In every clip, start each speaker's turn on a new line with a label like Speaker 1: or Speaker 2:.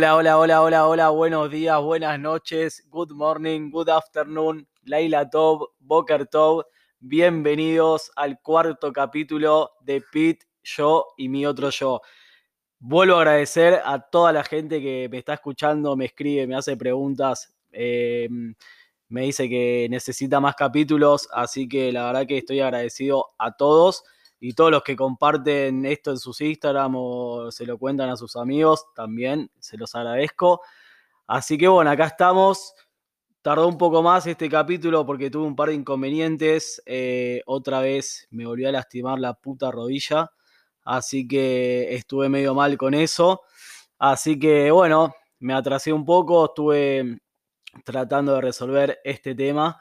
Speaker 1: Hola, hola, hola, hola, hola, buenos días, buenas noches, good morning, good afternoon, Laila Tov, Boker Tov, bienvenidos al cuarto capítulo de Pete, yo y mi otro yo. Vuelvo a agradecer a toda la gente que me está escuchando, me escribe, me hace preguntas, eh, me dice que necesita más capítulos, así que la verdad que estoy agradecido a todos y todos los que comparten esto en sus Instagram o se lo cuentan a sus amigos, también se los agradezco. Así que bueno, acá estamos. Tardó un poco más este capítulo porque tuve un par de inconvenientes. Eh, otra vez me volví a lastimar la puta rodilla. Así que estuve medio mal con eso. Así que bueno, me atrasé un poco. Estuve tratando de resolver este tema.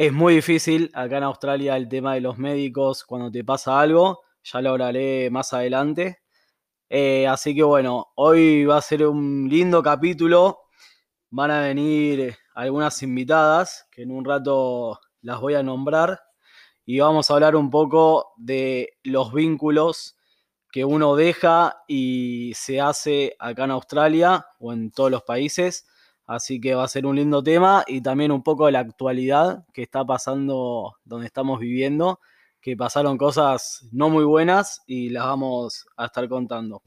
Speaker 1: Es muy difícil acá en Australia el tema de los médicos cuando te pasa algo. Ya lo hablaré más adelante. Eh, así que bueno, hoy va a ser un lindo capítulo. Van a venir algunas invitadas que en un rato las voy a nombrar. Y vamos a hablar un poco de los vínculos que uno deja y se hace acá en Australia o en todos los países Así que va a ser un lindo tema y también un poco de la actualidad que está pasando donde estamos viviendo, que pasaron cosas no muy buenas y las vamos a estar contando.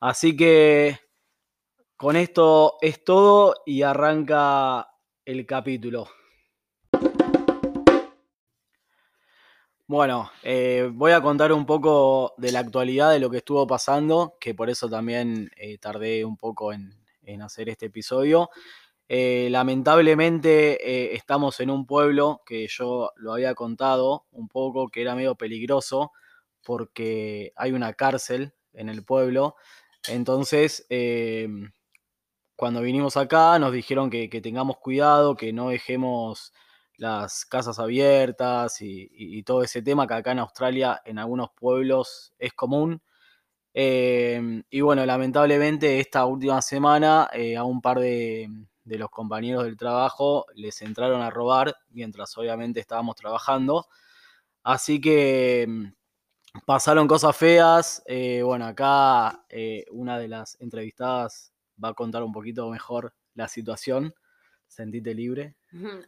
Speaker 1: Así que con esto es todo y arranca el capítulo. Bueno, eh, voy a contar un poco de la actualidad de lo que estuvo pasando, que por eso también eh, tardé un poco en, en hacer este episodio. Eh, lamentablemente eh, estamos en un pueblo que yo lo había contado un poco, que era medio peligroso porque hay una cárcel en el pueblo. Entonces, em, cuando vinimos acá nos dijeron que, tengamos cuidado, que no dejemos las casas abiertas y, todo ese tema que acá en Australia en algunos pueblos es común. Em, y bueno, lamentablemente esta última semana eh, a un par de, los compañeros del trabajo les entraron a robar mientras obviamente estábamos trabajando. Así que em, pasaron cosas feas. Eh, bueno, acá eh, una de las entrevistadas va a contar un poquito mejor la situación. Sentite libre.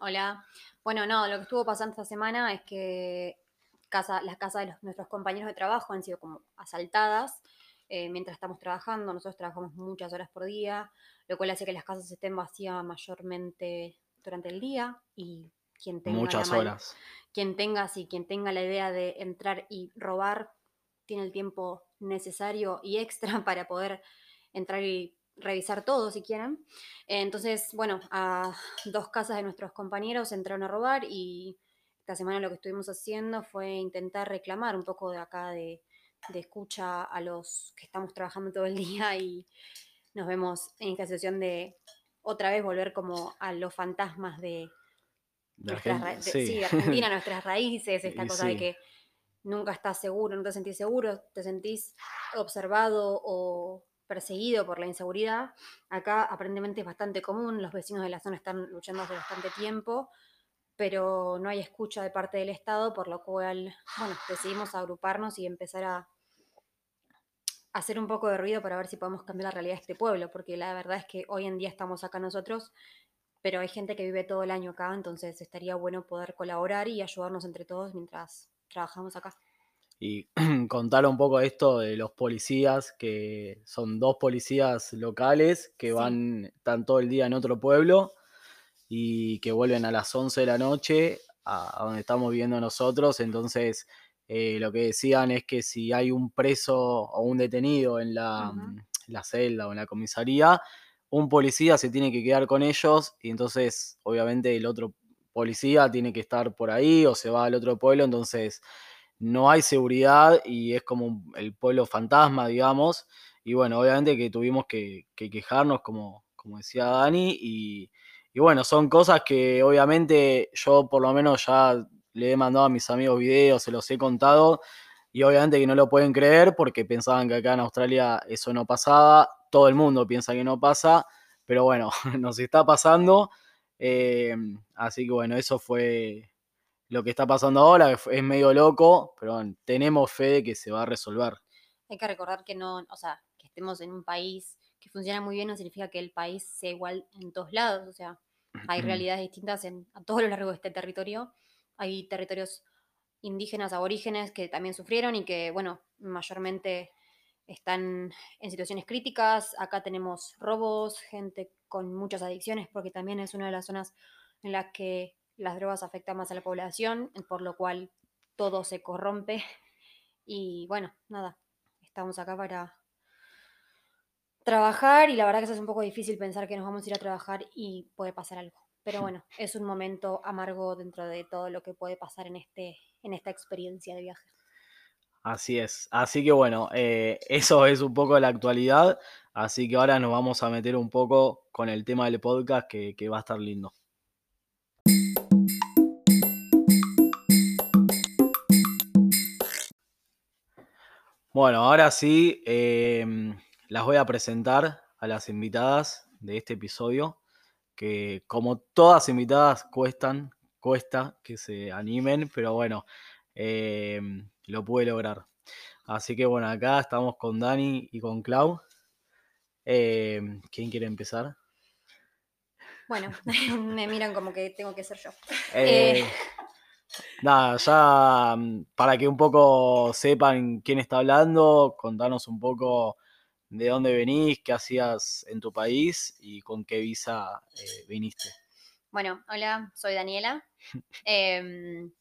Speaker 2: Hola. Bueno, no, lo que estuvo pasando esta semana es que casa, las casas de nuestros compañeros de trabajo han sido como asaltadas eh, mientras estamos trabajando. Nosotros trabajamos muchas horas por día, lo cual hace que las casas estén vacías mayormente durante el día y quien tenga
Speaker 1: muchas horas.
Speaker 2: Quien tenga, sí, quien tenga la idea de entrar y robar tiene el tiempo necesario y extra para poder entrar y revisar todo si quieren. Entonces, bueno, a dos casas de nuestros compañeros entraron a robar y esta semana lo que estuvimos haciendo fue intentar reclamar un poco de acá de, de escucha a los que estamos trabajando todo el día y nos vemos en esta sesión de otra vez volver como a los fantasmas de, nuestras sí. Argentina, nuestras raíces, esta cosa de que nunca estás seguro, no te sentís seguro, te sentís observado o perseguido por la inseguridad. Acá aparentemente es bastante común, los vecinos de la zona están luchando hace bastante tiempo pero no hay escucha de parte del Estado, por lo cual, bueno, decidimos agruparnos y empezar a hacer un poco de ruido para ver si podemos cambiar la realidad de este pueblo, porque la verdad es que hoy en día estamos acá nosotros, pero hay gente que vive todo el año acá, entonces estaría bueno poder colaborar y ayudarnos entre todos mientras trabajamos acá.
Speaker 1: Y contar un poco esto de los policías, que son dos policías locales que van, están todo el día en otro pueblo y que vuelven a las 11 de la noche a, donde estamos viviendo nosotros. Entonces, eh, lo que decían es que si hay un preso o un detenido en la, la, celda o en la comisaría, un policía se tiene que quedar con ellos y entonces, obviamente, el otro policía tiene que estar por ahí o se va al otro pueblo. Entonces, no hay seguridad y es como el pueblo fantasma, digamos. Y bueno, obviamente que tuvimos que, que quejarnos, como, como decía Dani, y, y bueno, son cosas que obviamente yo por lo menos ya le he mandado a mis amigos videos, se los he contado y obviamente que no lo pueden creer porque pensaban que acá en Australia eso no pasaba, todo el mundo piensa que no pasa, pero bueno, nos está pasando, eh, así que bueno, eso fue lo que está pasando ahora, es medio loco, pero tenemos fe de que se va a resolver.
Speaker 2: Hay que recordar que no, o sea, que estemos en un país que funciona muy bien no significa que el país sea igual en todos lados. O sea, hay realidades distintas en, a todo lo largo de este territorio. Hay territorios indígenas, aborígenes que también sufrieron y que, bueno, mayormente están en situaciones críticas. Acá tenemos robos, gente con muchas adicciones, porque también es una de las zonas en las que las drogas afectan más a la población, por lo cual todo se corrompe. Y bueno, nada, estamos acá para trabajar y la verdad que es un poco difícil pensar que nos vamos a ir a trabajar y puede pasar algo. Pero bueno, es un momento amargo dentro de todo lo que puede pasar en, este, en esta experiencia de viaje.
Speaker 1: Así es. Así que bueno, eh, eso es un poco la actualidad. Así que ahora nos vamos a meter un poco con el tema del podcast que, va a estar lindo. Bueno, ahora sí, em, las voy a presentar a las invitadas de este episodio, que como todas invitadas cuestan, cuesta que se animen, pero bueno, em, lo pude lograr. Así que bueno, acá estamos con Dani y con Clau. Eh, ¿Quién quiere empezar?
Speaker 2: Bueno, me miran como que tengo que ser yo.
Speaker 1: Eh, eh. Nada, ya mm, para que un poco sepan quién está hablando, contanos un poco de dónde venís, qué hacías en tu país y con qué visa viniste.
Speaker 2: Bueno, hola, soy Daniela. Em,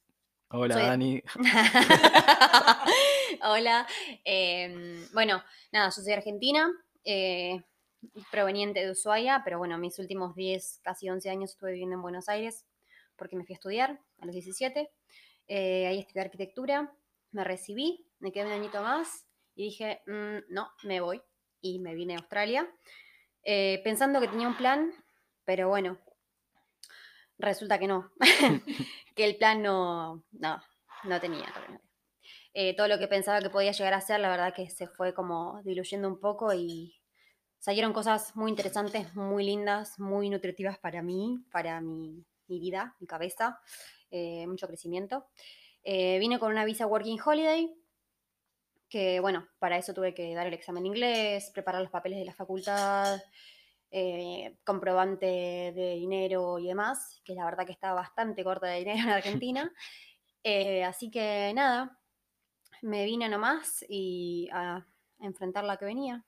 Speaker 1: Hola, Dani.
Speaker 2: Hola. Em, bueno, nada, yo soy argentina, eh, proveniente de Ushuaia, pero bueno, mis últimos 10, casi 11 años estuve viviendo en Buenos Aires porque me fui a estudiar a los 17. Eh, ahí estudié arquitectura, me recibí, me quedé un añito más y dije, mm, no, me voy. Y me vine a Australia, eh, pensando que tenía un plan, pero bueno, resulta que no, que el plan no, no, no tenía. Eh, todo lo que pensaba que podía llegar a ser, la verdad que se fue como diluyendo un poco y salieron cosas muy interesantes, muy lindas, muy nutritivas para mí, para mi, vida, mi cabeza, eh, mucho crecimiento. Vine con una visa Working Holiday, que bueno, para eso tuve que dar el examen de inglés, preparar los papeles de la facultad, eh, comprobante de dinero y demás, que la verdad que estaba bastante corta de dinero en Argentina. Eh, así que nada, me vine nomás y a enfrentar la que venía,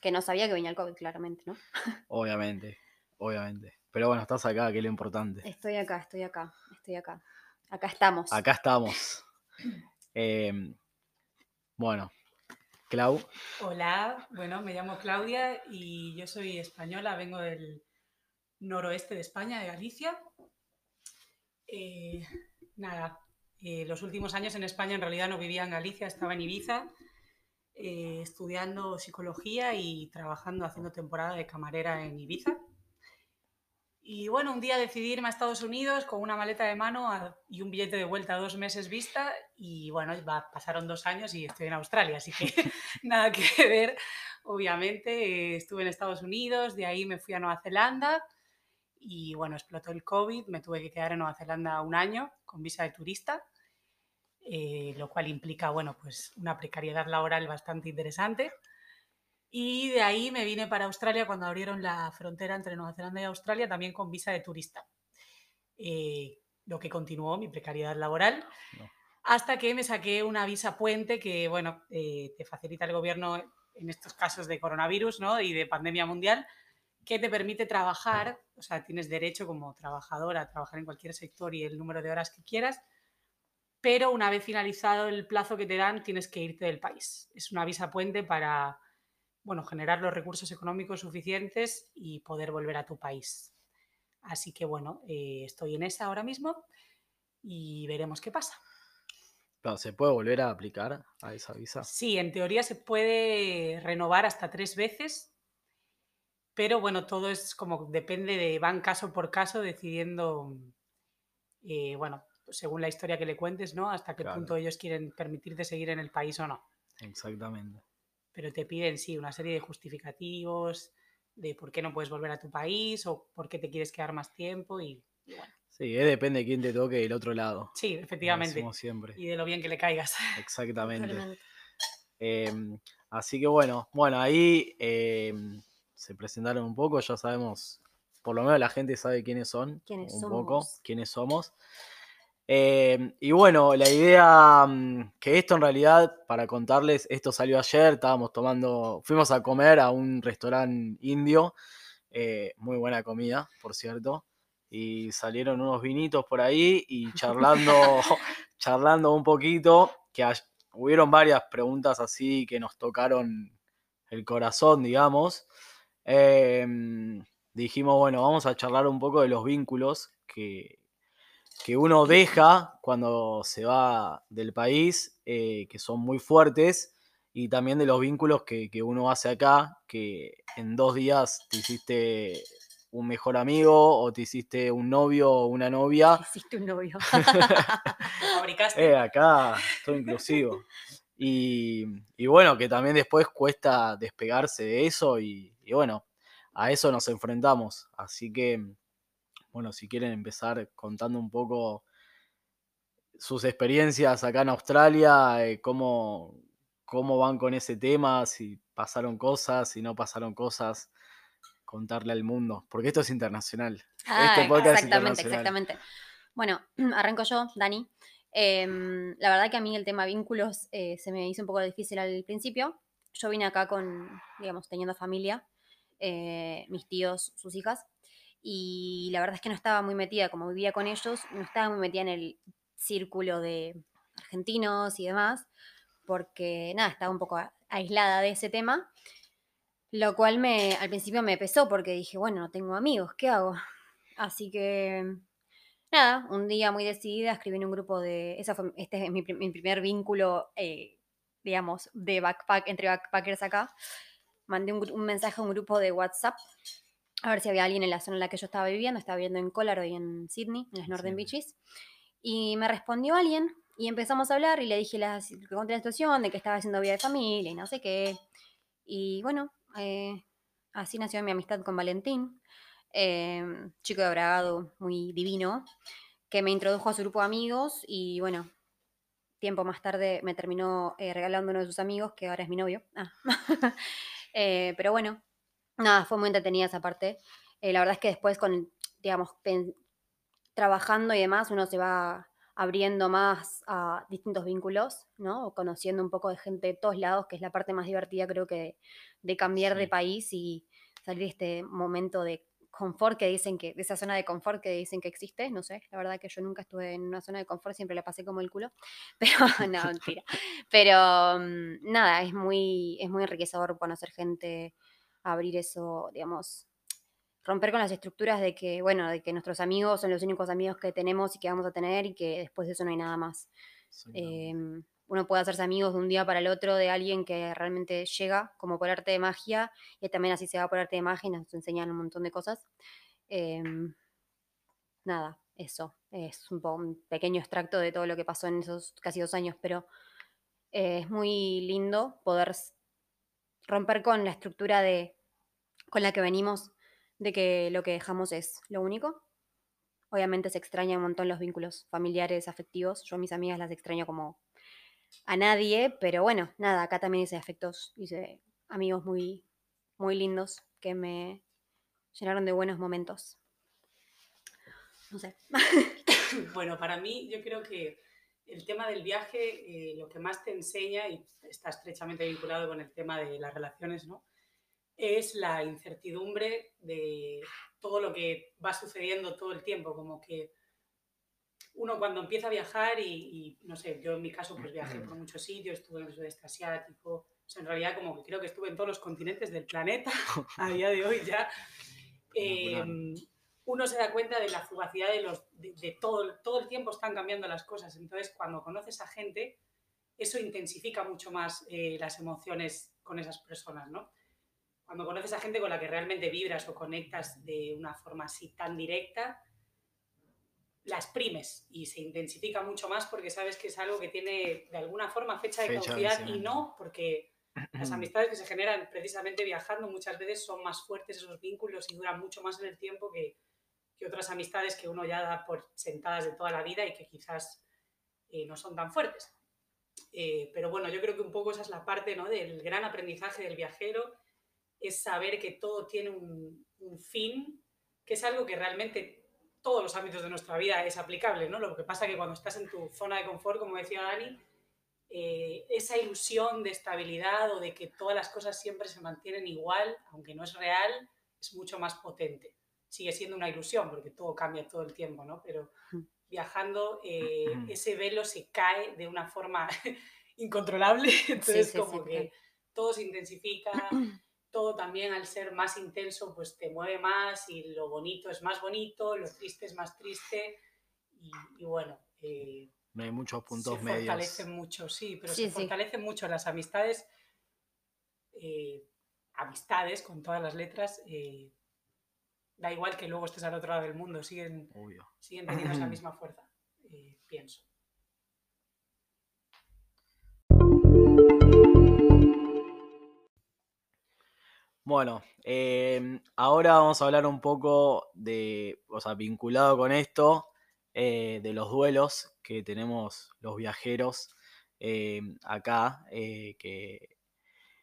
Speaker 2: que no sabía que venía el COVID, claramente, ¿no?
Speaker 1: Obviamente, obviamente. Pero bueno, estás acá, que es lo importante.
Speaker 2: Estoy acá, estoy acá, estoy acá. Acá estamos.
Speaker 1: Acá estamos. Em, bueno, Clau.
Speaker 3: Hola, bueno, me llamo Claudia y yo soy española, vengo del noroeste de España, de Galicia. Eh, nada, eh, los últimos años en España en realidad no vivía en Galicia, estaba en Ibiza, eh, estudiando psicología y trabajando, haciendo temporada de camarera en Ibiza. Y bueno, un día decidí irme a Estados Unidos con una maleta de mano y un billete de vuelta a dos meses vista. Y bueno, pasaron dos años y estoy en Australia, así que nada que ver. Obviamente, estuve en Estados Unidos, de ahí me fui a Nueva Zelanda y bueno, explotó el COVID, me tuve que quedar en Nueva Zelanda un año con visa de turista, eh, lo cual implica, bueno, pues una precariedad laboral bastante interesante. Y de ahí me vine para Australia cuando abrieron la frontera entre Nueva Zelanda y Australia, también con visa de turista. Eh, lo que continuó mi precariedad laboral. Hasta que me saqué una visa puente que, bueno, eh, te facilita el gobierno en estos casos de coronavirus ¿no? y de pandemia mundial, que te permite trabajar, o sea, tienes derecho como trabajadora a trabajar en cualquier sector y el número de horas que quieras, pero una vez finalizado el plazo que te dan, tienes que irte del país. Es una visa puente para bueno, generar los recursos económicos suficientes y poder volver a tu país. Así que bueno, eh, estoy en esa ahora mismo y veremos qué pasa.
Speaker 1: ¿Se puede volver a aplicar a esa visa?
Speaker 3: Sí, en teoría se puede renovar hasta tres veces, pero bueno, todo es como depende de, van caso por caso decidiendo, eh, bueno, según la historia que le cuentes, ¿no? Hasta qué punto ellos quieren permitirte seguir en el país o no.
Speaker 1: Exactamente
Speaker 3: pero te piden, sí, una serie de justificativos de por qué no puedes volver a tu país o por qué te quieres quedar más tiempo y, bueno.
Speaker 1: Sí, depende de quién te toque del otro lado.
Speaker 3: Sí, efectivamente. siempre. Y de lo bien que le caigas.
Speaker 1: Exactamente. Em, así que bueno, bueno, ahí em, se presentaron un poco, ya sabemos, por lo menos la gente sabe quiénes son,
Speaker 2: ¿Quiénes
Speaker 1: un
Speaker 2: somos?
Speaker 1: poco, quiénes somos. Eh, y bueno, la idea, mm, que esto en realidad, para contarles, esto salió ayer, estábamos tomando, fuimos a comer a un restaurante indio, eh, muy buena comida, por cierto, y salieron unos vinitos por ahí y charlando, charlando un poquito, que hay- hubieron varias preguntas así que nos tocaron el corazón, digamos. Em, dijimos, bueno, vamos a charlar un poco de los vínculos que, que uno deja cuando se va del país, eh, que son muy fuertes, y también de los vínculos que, que uno hace acá, que en dos días te hiciste un mejor amigo o te hiciste un novio o una novia.
Speaker 2: Hiciste un novio.
Speaker 3: Fabricaste.
Speaker 1: Eh, acá, todo inclusivo. Y, y bueno, que también después cuesta despegarse de eso y, y bueno, a eso nos enfrentamos. Así que, bueno, si quieren empezar contando un poco sus experiencias acá en Australia, eh, cómo, cómo van con ese tema, si pasaron cosas, si no pasaron cosas, contarle al mundo, porque esto es internacional.
Speaker 2: Ah,
Speaker 1: Este podcast es
Speaker 2: exactamente,
Speaker 1: internacional.
Speaker 2: exactamente. Bueno, arranco yo, Dani. Em, la verdad que a mí el tema vínculos eh, se me hizo un poco difícil al principio. Yo vine acá con, digamos, teniendo familia, eh, mis tíos, sus hijas, y la verdad es que no estaba muy metida, como vivía con ellos, no estaba muy metida en el círculo de argentinos y demás, porque nada, estaba un poco aislada de ese tema, lo cual me, al principio me pesó porque dije, bueno, no tengo amigos, ¿qué hago? Así que, nada, un día muy decidida escribí en un grupo de, esa fue, este es mi, mi primer vínculo, eh, digamos, de backpack, entre backpackers acá. Mandé un, un mensaje a un grupo de WhatsApp a ver si había alguien en la zona en la que yo estaba viviendo, estaba viviendo en Colaro y en Sydney, en las Northern
Speaker 1: Sydney.
Speaker 2: Beaches. Y me respondió alguien y empezamos a hablar y le dije la, conté la situación de que estaba haciendo vida de familia y no sé qué. Y bueno, eh, así nació mi amistad con Valentín, eh, chico de Bragado, muy divino, que me introdujo a su grupo de amigos y bueno, tiempo más tarde me terminó eh, regalando uno de sus amigos, que ahora es mi novio. Ah. Eh, pero bueno, nada, fue muy entretenida esa parte. Eh, la verdad es que después con, digamos, trabajando y demás, uno se va abriendo más a distintos vínculos, ¿no? O conociendo un poco de gente de todos lados, que es la parte más divertida, creo que, de, de cambiar de país y salir de este momento de confort que dicen que, de esa zona de confort que dicen que existe, no sé, la verdad que yo nunca estuve en una zona de confort, siempre la pasé como el culo, pero no, mentira. Pero mm, nada, es muy, es muy enriquecedor conocer gente, abrir eso, digamos, romper con las estructuras de que, bueno, de que nuestros amigos son los únicos amigos que tenemos y que vamos a tener y que después de eso no hay nada más. Em, uno puede hacerse amigos de un día para el otro de alguien que realmente llega como por arte de magia y también así se va por arte de magia y nos enseñan un montón de cosas. Em, nada, eso es un, pequeño extracto de todo lo que pasó en esos casi dos años, pero eh, es muy lindo poder romper con la estructura de con la que venimos de que lo que dejamos es lo único. Obviamente se extrañan un montón los vínculos familiares, afectivos. Yo a mis amigas las extraño como a nadie, pero bueno, nada, acá también hice afectos, hice amigos muy, muy lindos que me llenaron de buenos momentos. No sé.
Speaker 3: Bueno, para mí yo creo que el tema del viaje, eh, lo que más te enseña, y está estrechamente vinculado con el tema de las relaciones, ¿no? Es la incertidumbre de todo lo que va sucediendo todo el tiempo, como que uno cuando empieza a viajar y, y, no sé, yo en mi caso pues viajé por muchos sitios, estuve en el sudeste asiático, o sea, en realidad como que creo que estuve en todos los continentes del planeta a día de hoy ya. Eh, uno se da cuenta de la fugacidad de, los, de, de todo, todo el tiempo están cambiando las cosas. Entonces, cuando conoces a gente, eso intensifica mucho más eh, las emociones con esas personas, ¿no? Cuando conoces a gente con la que realmente vibras o conectas de una forma así tan directa, la exprimes y se intensifica mucho más porque sabes que es algo que tiene de alguna forma fecha de caducidad y no porque las amistades que se generan precisamente viajando muchas veces son más fuertes esos vínculos y duran mucho más en el tiempo que, que otras amistades que uno ya da por sentadas de toda la vida y que quizás eh, no son tan fuertes. Eh, pero bueno, yo creo que un poco esa es la parte ¿no? del gran aprendizaje del viajero, es saber que todo tiene un, un fin, que es algo que realmente todos los ámbitos de nuestra vida es aplicable, ¿no? Lo que pasa es que cuando estás en tu zona de confort, como decía Dani, eh, esa ilusión de estabilidad o de que todas las cosas siempre se mantienen igual, aunque no es real, es mucho más potente. Sigue siendo una ilusión porque todo cambia todo el tiempo, ¿no? Pero viajando, eh, ese velo se cae de una forma incontrolable, entonces como que todo se intensifica, todo también al ser más intenso pues te mueve más y lo bonito es más bonito, lo triste es más triste y, bueno... Eh,
Speaker 1: hay muchos puntos medios.
Speaker 3: Se fortalecen mucho, sí, pero se fortalecen mucho las amistades, eh, amistades con todas las letras, eh, da igual que luego estés al otro lado del mundo, siguen, siguen teniendo esa misma fuerza, eh, pienso.
Speaker 1: Bueno, em, ahora vamos a hablar un poco de, o sea, vinculado con esto, de los duelos que tenemos los viajeros eh, acá, eh, que,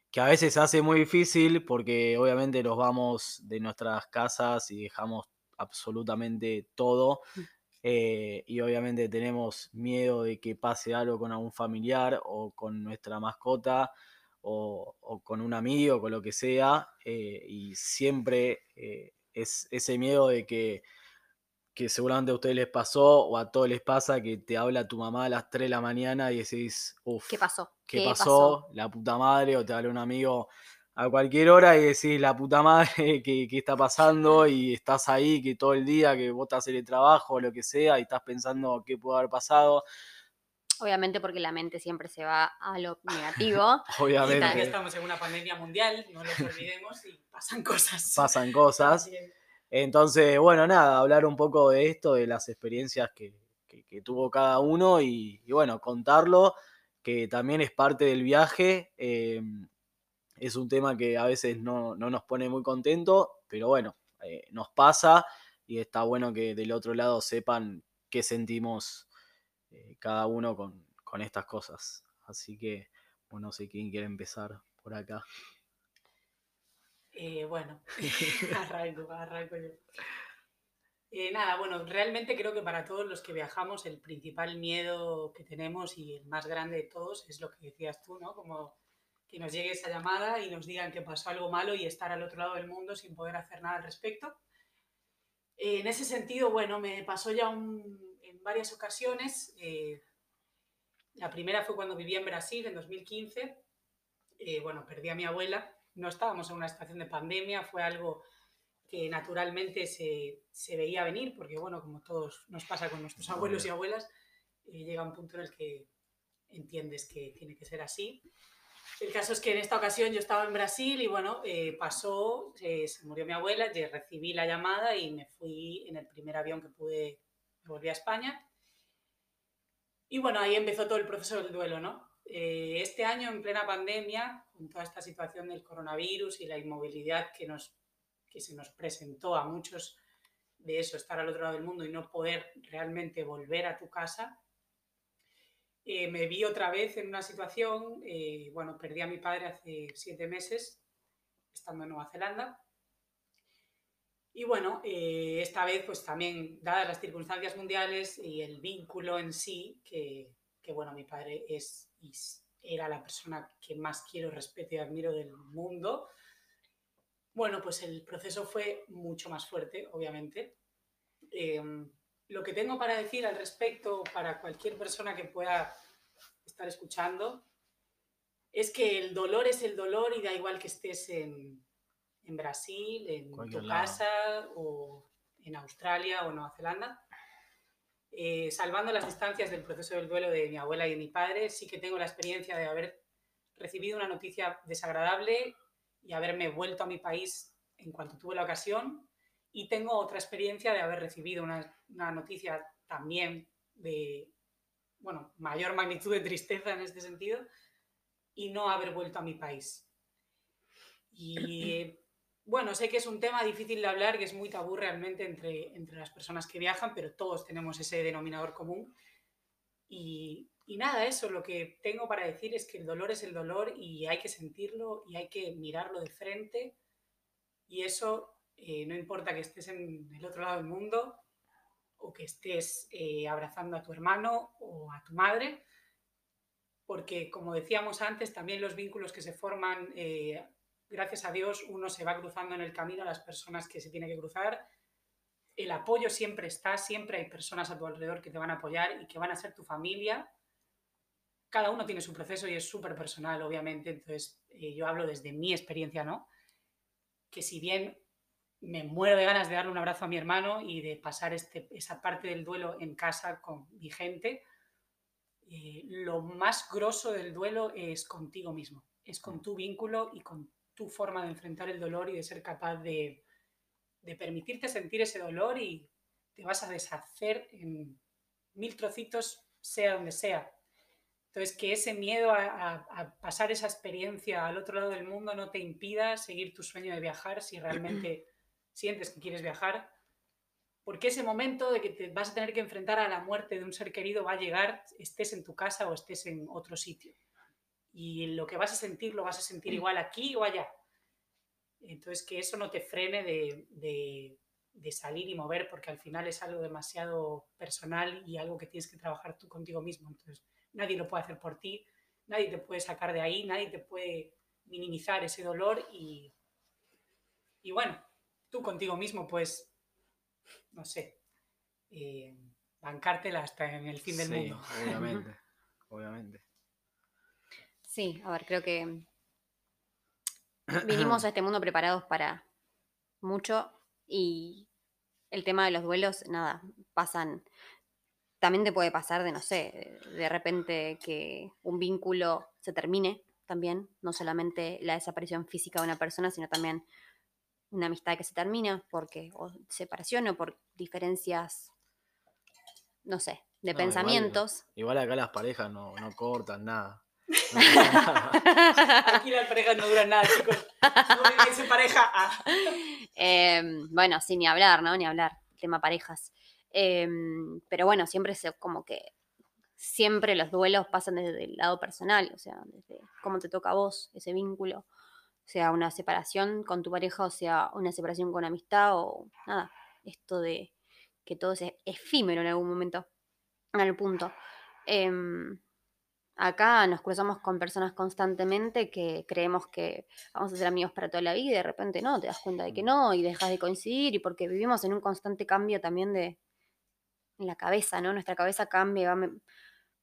Speaker 1: que, a veces hace muy difícil porque obviamente nos vamos de nuestras casas y dejamos absolutamente todo. Mm. Eh, y obviamente tenemos miedo de que pase algo con algún familiar o con nuestra mascota o, o con un amigo, con lo que sea. y siempre es ese miedo de que que seguramente a ustedes les pasó o a todos les pasa que te habla tu mamá a las 3 de la mañana y decís, uff,
Speaker 2: ¿qué pasó?
Speaker 1: ¿Qué, pasó? La puta madre, o te habla un amigo a cualquier hora y decís, la puta madre, ¿qué, está pasando? Y estás ahí, que todo el día, que vos estás en el trabajo lo que sea, y estás pensando qué puede haber pasado.
Speaker 2: Obviamente porque la mente siempre se va a lo negativo.
Speaker 1: Obviamente.
Speaker 3: estamos en una pandemia mundial, no lo olvidemos, y pasan cosas.
Speaker 1: Pasan cosas. Entonces, bueno, nada, hablar un poco de esto, de las experiencias que, tuvo cada uno y, bueno, contarlo, que también es parte del viaje. Eh, es un tema que a veces no, nos pone muy contentos, pero bueno, eh, nos pasa y está bueno que del otro lado sepan qué sentimos eh, cada uno con, con estas cosas. Así que, bueno, no sé quién quiere empezar por acá.
Speaker 3: Eh, bueno, arranco, arranco yo. Eh, nada, bueno, realmente creo que para todos los que viajamos el principal miedo que tenemos y el más grande de todos es lo que decías tú, ¿no? Como que nos llegue esa llamada y nos digan que pasó algo malo y estar al otro lado del mundo sin poder hacer nada al respecto. Eh, en ese sentido, bueno, me pasó ya en varias ocasiones. la primera fue cuando vivía en Brasil en 2015. bueno, perdí a mi abuela no estábamos en una situación de pandemia, fue algo que naturalmente se, veía venir, porque bueno, como todos nos pasa con nuestros abuelos y abuelas, eh, llega un punto en el que entiendes que tiene que ser así. El caso es que en esta ocasión yo estaba en Brasil y bueno, eh, pasó, eh, se murió mi abuela, recibí la llamada y me fui en el primer avión que pude, volví a España. Y bueno, ahí empezó todo el proceso del duelo, ¿no? Eh, este año, en plena pandemia, con toda esta situación del coronavirus y la inmovilidad que, nos, que se nos presentó a muchos de eso, estar al otro lado del mundo y no poder realmente volver a tu casa, eh, me vi otra vez en una situación, eh, bueno, perdí a mi padre hace siete meses, estando en Nueva Zelanda. Y bueno, esta vez pues también, dadas las circunstancias mundiales y el vínculo en sí, que, bueno, mi padre es y era la persona que más quiero, respeto y admiro del mundo, bueno, pues el proceso fue mucho más fuerte, obviamente. Em, lo que tengo para decir al respecto para cualquier persona que pueda estar escuchando es que el dolor es el dolor y da igual que estés en, en Brasil, en tu casa o en Australia o Nueva Zelanda. Eh, salvando las distancias del proceso del duelo de mi abuela y de mi padre, sí que tengo la experiencia de haber recibido una noticia desagradable y haberme vuelto a mi país en cuanto tuve la ocasión. Y tengo otra experiencia de haber recibido una, una noticia también de, bueno, mayor magnitud de tristeza en este sentido y no haber vuelto a mi país. Y bueno, sé que es un tema difícil de hablar, que es muy tabú realmente entre, entre las personas que viajan, pero todos tenemos ese denominador común. Y, y, nada, eso, lo que tengo para decir es que el dolor es el dolor y hay que sentirlo y hay que mirarlo de frente Y eso, eh, no importa que estés en el otro lado del mundo o que estés eh, abrazando a tu hermano o a tu madre, porque como decíamos antes, también los vínculos que se forman, eh, gracias a Dios, uno se va cruzando en el camino a las personas que se tiene que cruzar. El apoyo siempre está, siempre hay personas a tu alrededor que te van a apoyar y que van a ser tu familia. Cada uno tiene su proceso y es súper personal, obviamente. Entonces, eh, yo hablo desde mi experiencia, ¿no? Que si bien me muero de ganas de darle un abrazo a mi hermano y de pasar este, esa parte del duelo en casa con mi gente, eh, lo más grosso del duelo es contigo mismo, es con tu vínculo y con tu forma de enfrentar el dolor y de ser capaz de, de permitirte sentir ese dolor y te vas a deshacer en mil trocitos, sea donde sea. Entonces, que ese miedo a, a, pasar esa experiencia al otro lado del mundo no te impida seguir tu sueño de viajar si realmente sientes que quieres viajar porque ese momento de que te vas a tener que enfrentar a la muerte de un ser querido va a llegar, estés en tu casa o estés en otro sitio. Y lo que vas a sentir lo vas a sentir mm. igual aquí o allá. Entonces, que eso no te frene de, de, de, salir y mover, porque al final es algo demasiado personal y algo que tienes que trabajar tú contigo mismo. Entonces, nadie lo puede hacer por ti, nadie te puede sacar de ahí, nadie te puede minimizar ese dolor y, y bueno, tú contigo mismo, pues no sé, eh, bancártela hasta en el fin del
Speaker 1: sí,
Speaker 3: mundo.
Speaker 1: Obviamente, obviamente.
Speaker 2: Sí, a ver, creo que vinimos a este mundo preparados para mucho y el tema de los duelos, nada, pasan. También te puede pasar de, no sé, de repente que un vínculo se termine también, no solamente la desaparición física de una persona, sino también una amistad que se termina porque o separación o por diferencias, no sé, de pensamientos.
Speaker 1: Igual, acá las parejas no, no cortan nada.
Speaker 3: Aquí las parejas no duran nada, chicos. No pareja.
Speaker 2: Em, bueno, sí, ni hablar, ¿no? Ni hablar. Tema parejas. Em, pero bueno, siempre se como que siempre los duelos pasan desde el lado personal, o sea, desde cómo te toca a vos ese vínculo sea una separación con tu pareja o sea una separación con amistad o nada, esto de que todo es efímero en algún momento, en algún punto. Em, acá nos cruzamos con personas constantemente que creemos que vamos a ser amigos para toda la vida y de repente no, te das cuenta de que mm. no y dejas de coincidir y porque vivimos en un constante cambio también de la cabeza, ¿no? Nuestra cabeza cambia, va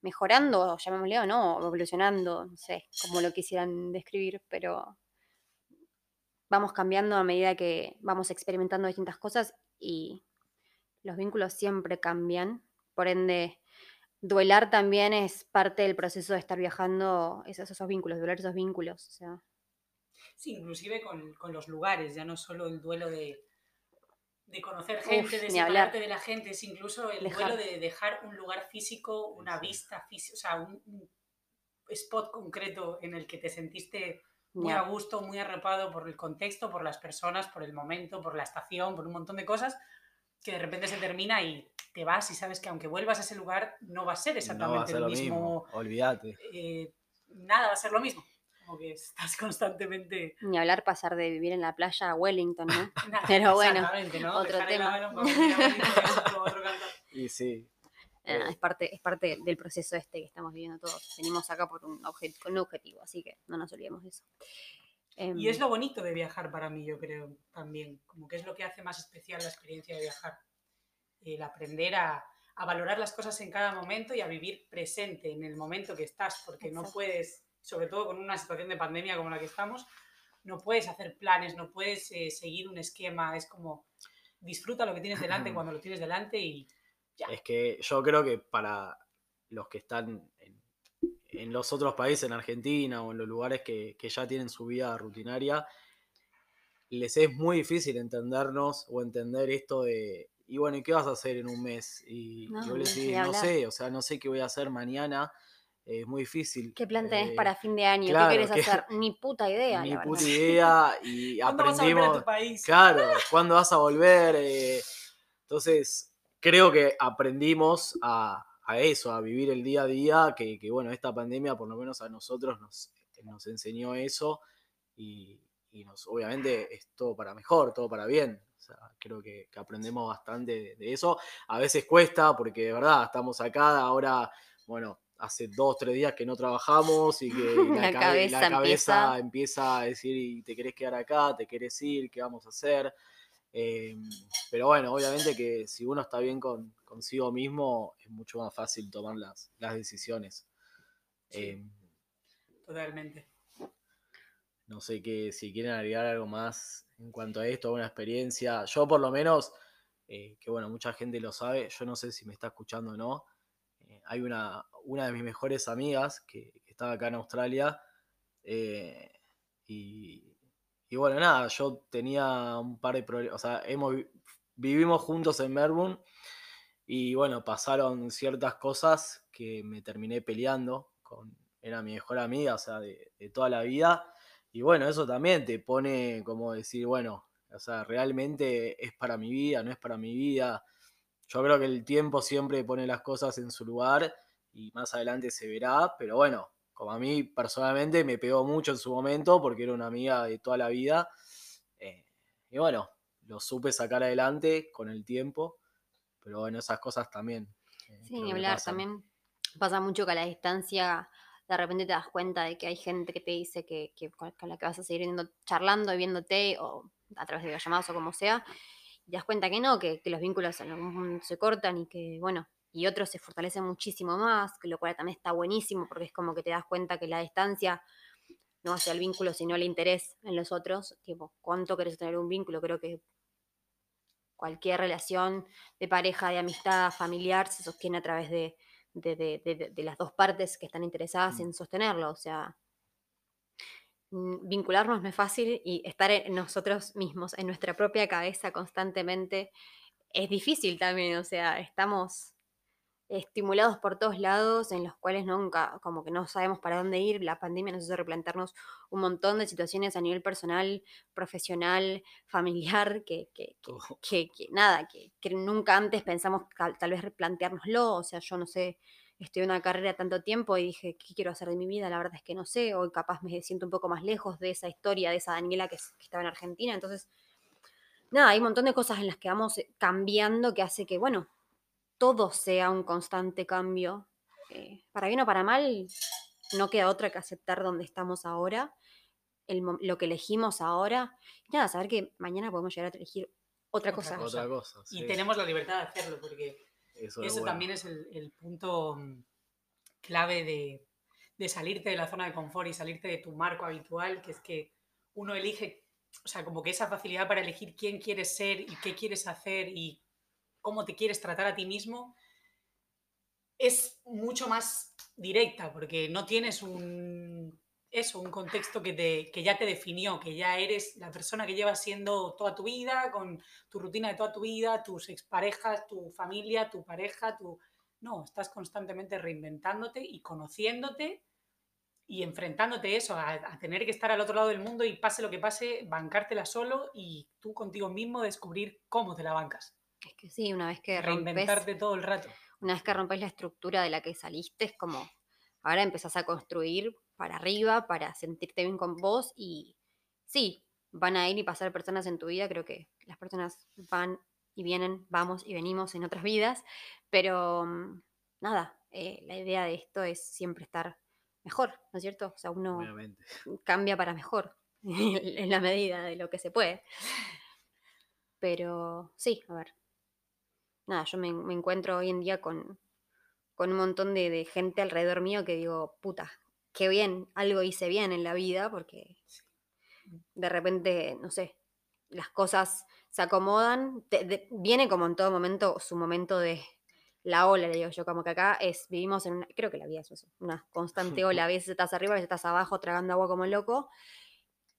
Speaker 2: mejorando, llamémosle o no, evolucionando, no sé, como lo quisieran describir, pero vamos cambiando a medida que vamos experimentando distintas cosas y los vínculos siempre cambian. Por ende, duelar también es parte del proceso de estar viajando esos, esos vínculos, duelar esos vínculos. O sea.
Speaker 3: Sí, inclusive con, con, los lugares, ya no solo el duelo de, de conocer gente, de separarte de la gente, es incluso el duelo de dejar un lugar físico, una vista física, o sea, un, un spot concreto en el que te sentiste muy a gusto, muy arropado por el contexto, por las personas, por el momento, por la estación, por un montón de cosas, que de repente se termina y te vas y sabes que aunque vuelvas a ese lugar no va a ser exactamente lo, mismo.
Speaker 1: Olvídate.
Speaker 3: Eh, nada va a ser lo mismo. Como que estás constantemente.
Speaker 2: Ni hablar pasar de vivir en la playa a Wellington, ¿no? Pero bueno, otro tema.
Speaker 1: y sí.
Speaker 2: Eh, es, parte, es parte del proceso este que estamos viviendo todos. Venimos acá por un un objetivo, así que no nos olvidemos de eso.
Speaker 3: Y es em, lo bonito de viajar para mí, yo creo, también. Como que es lo que hace más especial la experiencia de viajar. El aprender a, a valorar las cosas en cada momento y a vivir presente en el momento que estás, porque no puedes, sobre todo con una situación de pandemia como la que estamos, no puedes hacer planes, no puedes eh, seguir un esquema, es como disfruta lo que tienes delante cuando lo tienes delante y,
Speaker 1: es que yo creo que para los que están en, los otros países, en Argentina o en los lugares que, ya tienen su vida rutinaria, les es muy difícil entendernos o entender esto de, y bueno, ¿y qué vas a hacer en un mes? Y yo les digo, no sé, o sea, no sé qué voy a hacer mañana. Es muy difícil.
Speaker 2: ¿Qué plan tenés para eh, fin de año? ¿Qué querés hacer? Ni puta idea.
Speaker 1: Ni puta idea. Y aprendimos. Vas a volver
Speaker 3: a tu país?
Speaker 1: Claro, ¿cuándo vas a volver? Eh, entonces, creo que aprendimos a, eso, a vivir el día a día, que, bueno, esta pandemia por lo menos a nosotros nos, nos enseñó eso y, y nos, obviamente es todo para mejor, todo para bien. O sea, creo que, que aprendemos bastante de, eso. A veces cuesta, porque de verdad estamos acá, ahora, bueno, hace dos, tres días que no trabajamos y que
Speaker 2: La
Speaker 1: cabe-
Speaker 2: cabeza
Speaker 1: cabeza empieza a decir, y te querés quedar acá, te querés ir, ¿qué vamos a hacer? Eh, pero bueno, obviamente que si uno está bien con, consigo mismo, es mucho más fácil tomar las, las decisiones.
Speaker 3: Sí.
Speaker 1: Eh,
Speaker 3: Totalmente.
Speaker 1: no sé qué, si quieren agregar algo más en cuanto a esto, alguna experiencia. Yo por lo menos, eh, que bueno, mucha gente lo sabe, yo no sé si me está escuchando o no. hay una, una de mis mejores amigas que, que estaba acá en Australia. y, y bueno, nada, yo tenía un par de problemas. O sea, hemos, vi- vivimos juntos en Melbourne. Y bueno, pasaron ciertas cosas que me terminé peleando con. Era mi mejor amiga, o sea, de, de toda la vida. Y bueno, eso también te pone como decir, bueno, o sea, realmente es para mi vida, no es para mi vida. Yo creo que el tiempo siempre pone las cosas en su lugar y más adelante se verá, pero bueno, como a mí personalmente me pegó mucho en su momento porque era una amiga de toda la vida. eh, y bueno, lo supe sacar adelante con el tiempo, pero bueno, esas cosas también. eh,
Speaker 2: Sí, ni hablar, también pasa mucho que a la distancia de repente te das cuenta de que hay gente que te dice que, que con, la que vas a seguir viendo, charlando y viéndote o a través de videollamadas o como sea, y te das cuenta que no, que, que los vínculos se cortan y que, bueno, y otros se fortalecen muchísimo más, lo cual también está buenísimo porque es como que te das cuenta que la distancia no hacia el vínculo, sino el interés en los otros, tipo, ¿cuánto querés tener un vínculo? Creo que cualquier relación de pareja, de amistad, familiar, se sostiene a través de, de, de- de- de- de las dos partes que están interesadas
Speaker 1: Mm.
Speaker 2: en sostenerlo. O sea, mm, vincularnos no es fácil y estar en nosotros mismos, en nuestra propia cabeza constantemente, es difícil también. O sea, estamos estimulados por todos lados en los cuales nunca, como que no sabemos para dónde ir. La pandemia nos hizo replantearnos un montón de situaciones a nivel personal, profesional, familiar, que, que, que-
Speaker 1: Todo.
Speaker 2: que- nada, que, que nunca antes pensamos tal vez replanteárnoslo. O sea, yo no sé, estoy en una carrera tanto tiempo y dije, ¿qué quiero hacer de mi vida? La verdad es que no sé. Hoy capaz me siento un poco más lejos de esa historia, de esa Daniela que, que estaba en Argentina. Entonces, nada, hay un montón de cosas en las que vamos eh, cambiando que hace que, bueno, todo sea un constante cambio. eh, para bien o para mal, no queda otra que aceptar donde estamos ahora, el lo que elegimos ahora. Y nada, saber que mañana podemos llegar a elegir otra
Speaker 3: Otra
Speaker 2: cosa.
Speaker 3: cosa.
Speaker 1: Otra cosa.
Speaker 3: Y tenemos la libertad de hacerlo, porque
Speaker 1: eso,
Speaker 3: eso
Speaker 1: es bueno.
Speaker 3: también es el, el punto mm, clave de, de salirte de la zona de confort y salirte de tu marco habitual, que es que uno elige, o sea, como que esa facilidad para elegir quién quieres ser y qué quieres hacer y cómo te quieres tratar a ti mismo, es mucho más directa, porque no tienes un eso, un contexto que, te, que ya te definió, que ya eres la persona que llevas siendo toda tu vida, con tu rutina de toda tu vida, tus exparejas, tu familia, tu pareja, tu... No, estás constantemente reinventándote y conociéndote y enfrentándote eso, a, a tener que estar al otro lado del mundo y pase lo que pase, bancártela solo y tú contigo mismo descubrir cómo te la bancas.
Speaker 2: Es que sí, una vez que rompes,
Speaker 3: Reinventarte todo el rato.
Speaker 2: una vez que rompes la estructura de la que saliste, es como ahora empezás a construir para arriba, para sentirte bien con vos y sí, van a ir y pasar personas en tu vida, creo que las personas van y vienen, vamos y venimos en otras vidas, pero mm, nada, eh, la idea de esto es siempre estar mejor, ¿no es cierto? O sea, uno
Speaker 1: Obviamente.
Speaker 2: cambia para mejor en la medida de lo que se puede. Pero sí, a ver. Nada, yo me, me encuentro hoy en día con, con un montón de, de gente alrededor mío que digo, puta, qué bien, algo hice bien en la vida, porque de repente, no sé, las cosas se acomodan. te- de- viene como en todo momento su momento de la ola, le digo yo, como que acá es, vivimos en una, creo que la vida es eso, una constante ola, a veces estás arriba, a veces estás abajo tragando agua como loco,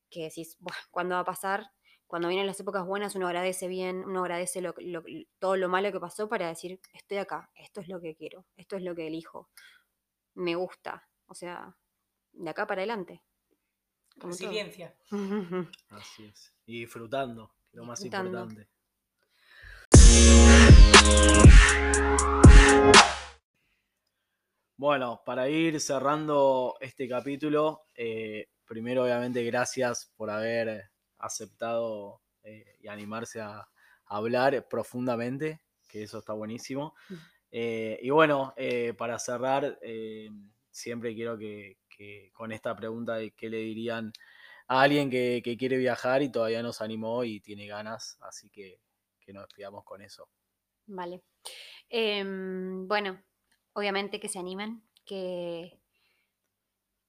Speaker 2: que decís, "Buah, ¿cuándo va a pasar? Cuando vienen las épocas buenas uno agradece bien, uno agradece lo, lo- todo lo malo que pasó para decir, estoy acá, esto es lo que quiero, esto es lo que elijo, me gusta, o sea, de acá para adelante. como todo.
Speaker 3: Resiliencia.
Speaker 1: Así es. Y disfrutando, lo más
Speaker 2: Disfrutando.
Speaker 1: importante. Bueno, para ir cerrando este capítulo, eh, primero obviamente gracias por haber aceptado eh, y animarse a, hablar profundamente, que eso está buenísimo. Mm. Eh, y bueno, para cerrar, siempre quiero que, con esta pregunta de qué le dirían a alguien que, quiere viajar y todavía nos animó y tiene ganas, así que, que nos despidamos con eso.
Speaker 2: Vale. Em, bueno, obviamente que se animen, que,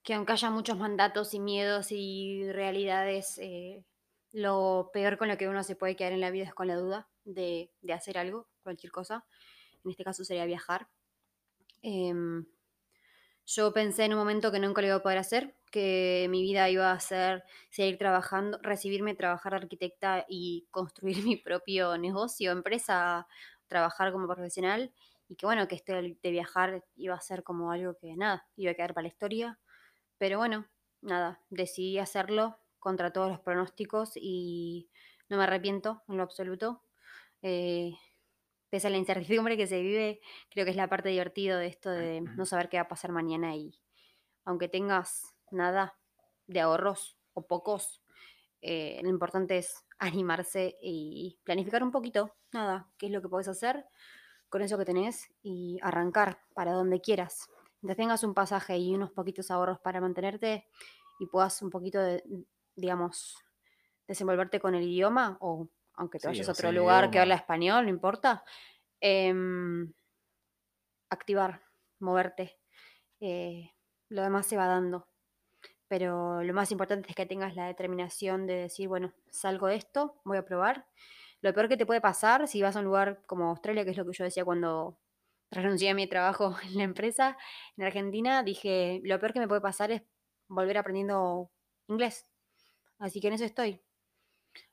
Speaker 2: que aunque haya muchos mandatos y miedos y realidades, eh, lo peor con lo que uno se puede quedar en la vida es con la duda de, hacer algo, cualquier cosa. En este caso sería viajar. Em, yo pensé en un momento que nunca lo iba a poder hacer, que mi vida iba a ser seguir trabajando, recibirme, trabajar arquitecta y construir mi propio negocio, empresa, trabajar como profesional y que bueno, que esto de viajar iba a ser como algo que nada, iba a quedar para la historia. Pero bueno, nada, decidí hacerlo contra todos los pronósticos y no me arrepiento en lo absoluto. Eh, pese a la incertidumbre que se vive, creo que es la parte divertida de esto de no saber qué va a pasar mañana y aunque tengas nada de ahorros o pocos, eh, lo importante es animarse y planificar un poquito, nada, qué es lo que puedes hacer con eso que tenés y arrancar para donde quieras. Mientras tengas un pasaje y unos poquitos ahorros para mantenerte y puedas un poquito de, digamos, desenvolverte con el idioma o aunque te vayas a otro lugar que habla español, no importa, em, activar, moverte. Eh, lo demás se va dando. Pero lo más importante es que tengas la determinación de decir, bueno, salgo de esto, voy a probar. Lo peor que te puede pasar si vas a un lugar como Australia, que es lo que yo decía cuando renuncié a mi trabajo en la empresa en Argentina, dije, lo peor que me puede pasar es volver aprendiendo inglés. Así que en eso estoy.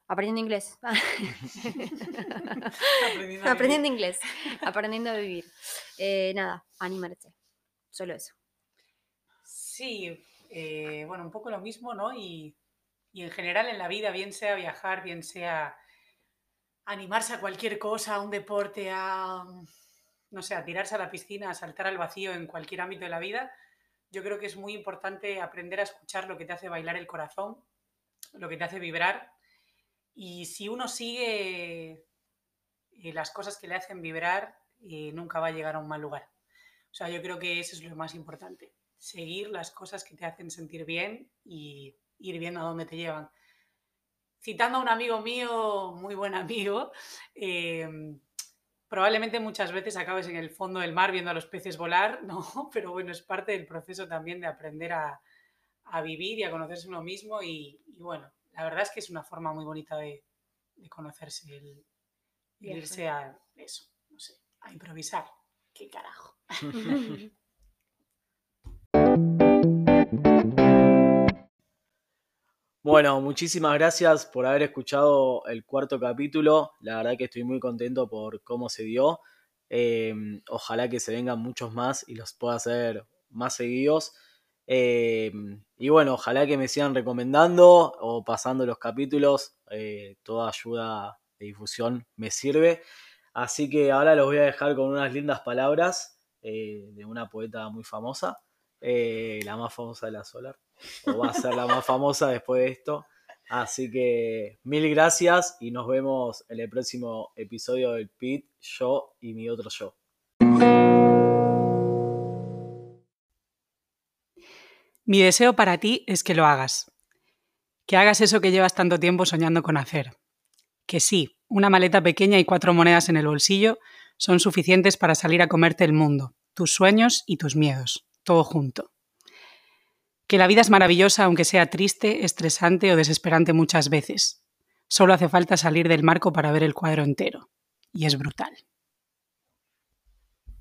Speaker 2: Aprendiendo inglés. aprendiendo, inglés. Aprendiendo a vivir. Eh, nada, animarse. Solo eso.
Speaker 3: Sí, eh, bueno, un poco lo mismo, ¿no? Y, y, en general en la vida, bien sea viajar, bien sea animarse a cualquier cosa, a un deporte, a, no sé, a tirarse a la piscina, a saltar al vacío en cualquier ámbito de la vida, yo creo que es muy importante aprender a escuchar lo que te hace bailar el corazón, lo que te hace vibrar. Y si uno sigue eh, las cosas que le hacen vibrar, eh, nunca va a llegar a un mal lugar. O sea, yo creo que eso es lo más importante seguir las cosas que te hacen sentir bien y ir viendo a dónde te llevan. Citando a un amigo mío, muy buen amigo, em, probablemente muchas veces acabes en el fondo del mar viendo a los peces volar, ¿no? Pero bueno, es parte del proceso también de aprender a, vivir y a conocerse uno mismo y, bueno, la verdad es que es una forma muy bonita de, conocerse, el, irse a eso, no sé, a improvisar. ¿Qué carajo?
Speaker 1: Bueno, muchísimas gracias por haber escuchado el cuarto capítulo. La verdad que estoy muy contento por cómo se dio. Em, ojalá que se vengan muchos más y los pueda hacer más seguidos. Em, y bueno, ojalá que me sigan recomendando o pasando los capítulos. Eh, toda ayuda de difusión me sirve. Así que ahora los voy a dejar con unas lindas palabras eh, de una poeta muy famosa, eh, la más famosa de la Solar o va a ser la más famosa después de esto. Así que mil gracias y nos vemos en el próximo episodio del Pit, yo y mi otro yo.
Speaker 3: Mi deseo para ti es que lo hagas. Que hagas eso que llevas tanto tiempo soñando con hacer. Que sí, una maleta pequeña y cuatro monedas en el bolsillo son suficientes para salir a comerte el mundo, tus sueños y tus miedos, todo junto que la vida es maravillosa aunque sea triste, estresante o desesperante muchas veces. Solo hace falta salir del marco para ver el cuadro entero. Y es brutal.